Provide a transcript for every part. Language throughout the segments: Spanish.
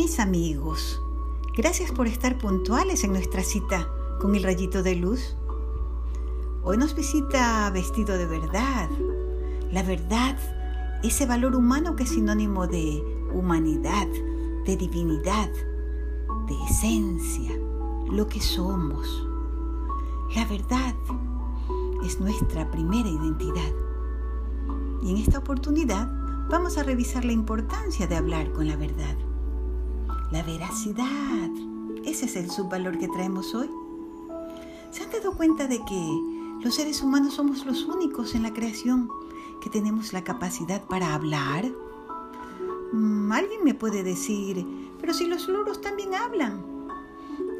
Mis amigos, gracias por estar puntuales en nuestra cita con el rayito de luz. Hoy nos visita vestido de verdad. La verdad, ese valor humano que es sinónimo de humanidad, de divinidad, de esencia, lo que somos. La verdad es nuestra primera identidad. Y en esta oportunidad vamos a revisar la importancia de hablar con la verdad. La veracidad. Ese es el subvalor que traemos hoy. ¿Se han dado cuenta de que los seres humanos somos los únicos en la creación que tenemos la capacidad para hablar? Mm, alguien me puede decir, pero si los loros también hablan.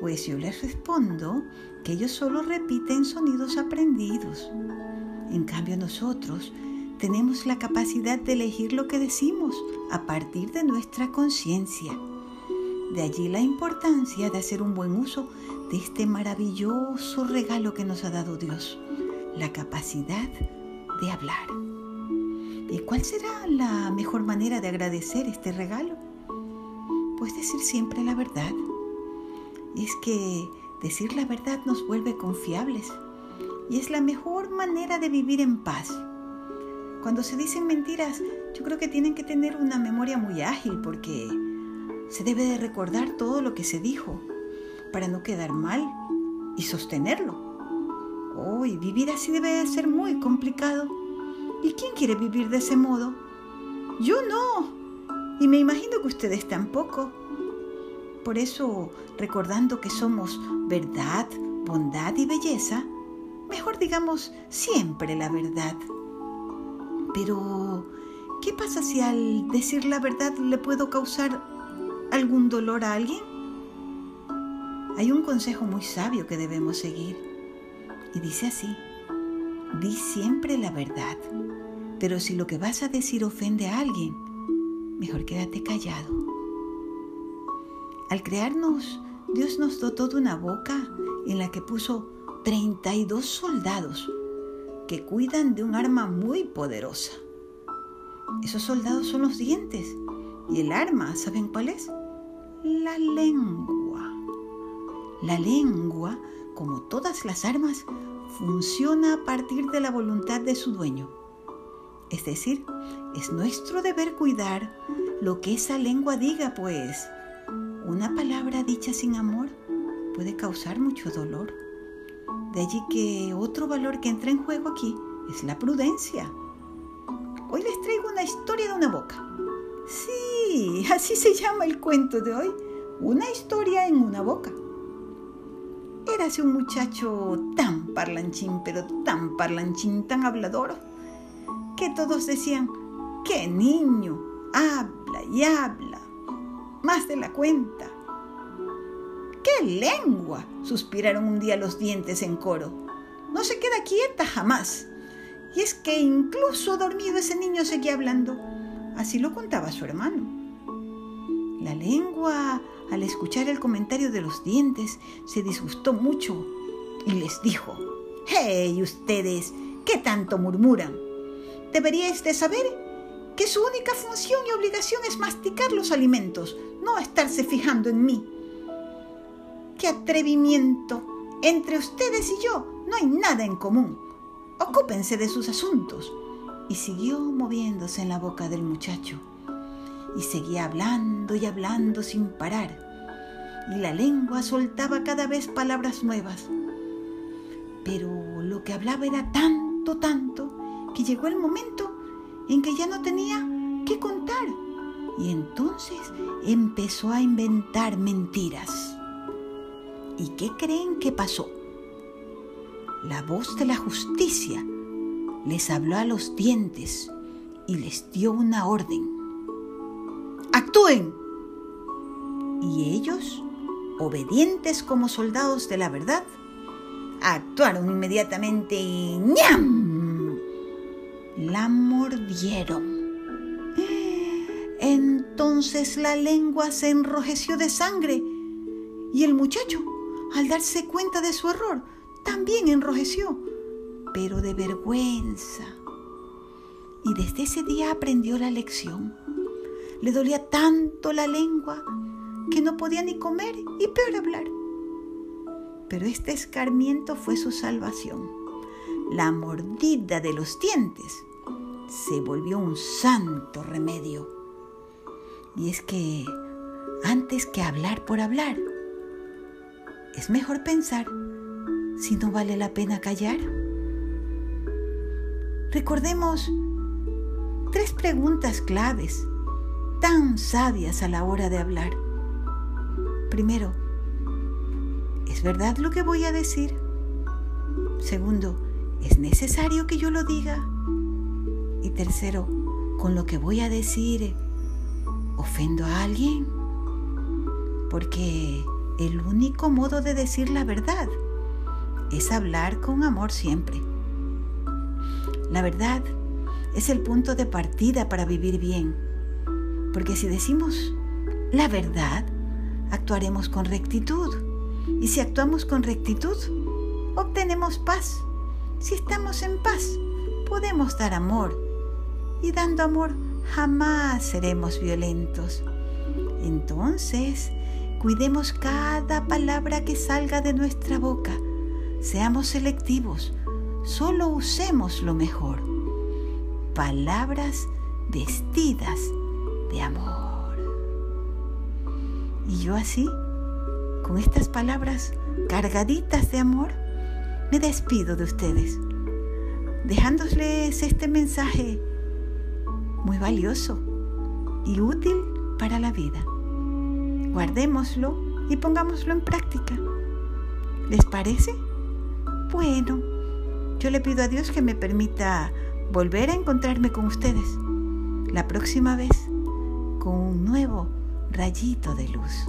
Pues yo les respondo que ellos solo repiten sonidos aprendidos. En cambio nosotros tenemos la capacidad de elegir lo que decimos a partir de nuestra conciencia. De allí la importancia de hacer un buen uso de este maravilloso regalo que nos ha dado Dios, la capacidad de hablar. ¿Y cuál será la mejor manera de agradecer este regalo? Pues decir siempre la verdad. Y es que decir la verdad nos vuelve confiables y es la mejor manera de vivir en paz. Cuando se dicen mentiras, yo creo que tienen que tener una memoria muy ágil porque se debe de recordar todo lo que se dijo para no quedar mal y sostenerlo. Oh, vivir así debe de ser muy complicado. ¿Y quién quiere vivir de ese modo? Yo no. Y me imagino que ustedes tampoco. Por eso, recordando que somos verdad, bondad y belleza, mejor digamos siempre la verdad. Pero, ¿qué pasa si al decir la verdad le puedo causar algún dolor a alguien? Hay un consejo muy sabio que debemos seguir y dice así, di siempre la verdad, pero si lo que vas a decir ofende a alguien, mejor quédate callado. Al crearnos, Dios nos dotó de una boca en la que puso 32 soldados que cuidan de un arma muy poderosa. Esos soldados son los dientes y el arma, ¿saben cuál es? La lengua. La lengua, como todas las armas, funciona a partir de la voluntad de su dueño. Es decir, es nuestro deber cuidar lo que esa lengua diga, pues una palabra dicha sin amor puede causar mucho dolor. De allí que otro valor que entra en juego aquí es la prudencia. Hoy les traigo una historia de una boca. Sí, así se llama el cuento de hoy. Una historia en una boca. Érase un muchacho tan parlanchín, pero tan parlanchín, tan hablador, que todos decían, ¡qué niño! Habla y habla, más de la cuenta. ¡Qué lengua! suspiraron un día los dientes en coro. No se queda quieta jamás. Y es que incluso dormido ese niño seguía hablando. Así lo contaba su hermano. La lengua al escuchar el comentario de los dientes, se disgustó mucho y les dijo, ¡Hey ustedes! ¿Qué tanto murmuran? Deberíais de saber que su única función y obligación es masticar los alimentos, no estarse fijando en mí. ¡Qué atrevimiento! Entre ustedes y yo no hay nada en común. Ocúpense de sus asuntos. Y siguió moviéndose en la boca del muchacho y seguía hablando y hablando sin parar, y la lengua soltaba cada vez palabras nuevas. Pero lo que hablaba era tanto, tanto, que llegó el momento en que ya no tenía qué contar, y entonces empezó a inventar mentiras. ¿Y qué creen que pasó? La voz de la justicia les habló a los dientes y les dio una orden actúen. Y ellos, obedientes como soldados de la verdad, actuaron inmediatamente y ¡ñam! La mordieron. Entonces la lengua se enrojeció de sangre y el muchacho, al darse cuenta de su error, también enrojeció, pero de vergüenza. Y desde ese día aprendió la lección le dolía tanto la lengua que no podía ni comer y peor hablar. Pero este escarmiento fue su salvación. La mordida de los dientes se volvió un santo remedio. Y es que antes que hablar por hablar, es mejor pensar si no vale la pena callar. Recordemos tres preguntas claves tan sabias a la hora de hablar. Primero, ¿es verdad lo que voy a decir? Segundo, ¿es necesario que yo lo diga? Y tercero, ¿con lo que voy a decir ofendo a alguien? Porque el único modo de decir la verdad es hablar con amor siempre. La verdad es el punto de partida para vivir bien, porque si decimos la verdad, actuaremos con rectitud, y si actuamos con rectitud, obtenemos paz. Si estamos en paz, podemos dar amor, y dando amor jamás seremos violentos. Entonces, cuidemos cada palabra que salga de nuestra boca Seamos selectivos, solo usemos lo mejor. Palabras vestidas de amor. Y yo así, con estas palabras cargaditas de amor, me despido de ustedes, dejándoles este mensaje muy valioso y útil para la vida. Guardémoslo y pongámoslo en práctica. ¿Les parece? Bueno, yo le pido a Dios que me permita volver a encontrarme con ustedes la próxima vez con un nuevo rayito de luz.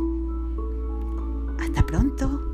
Hasta pronto.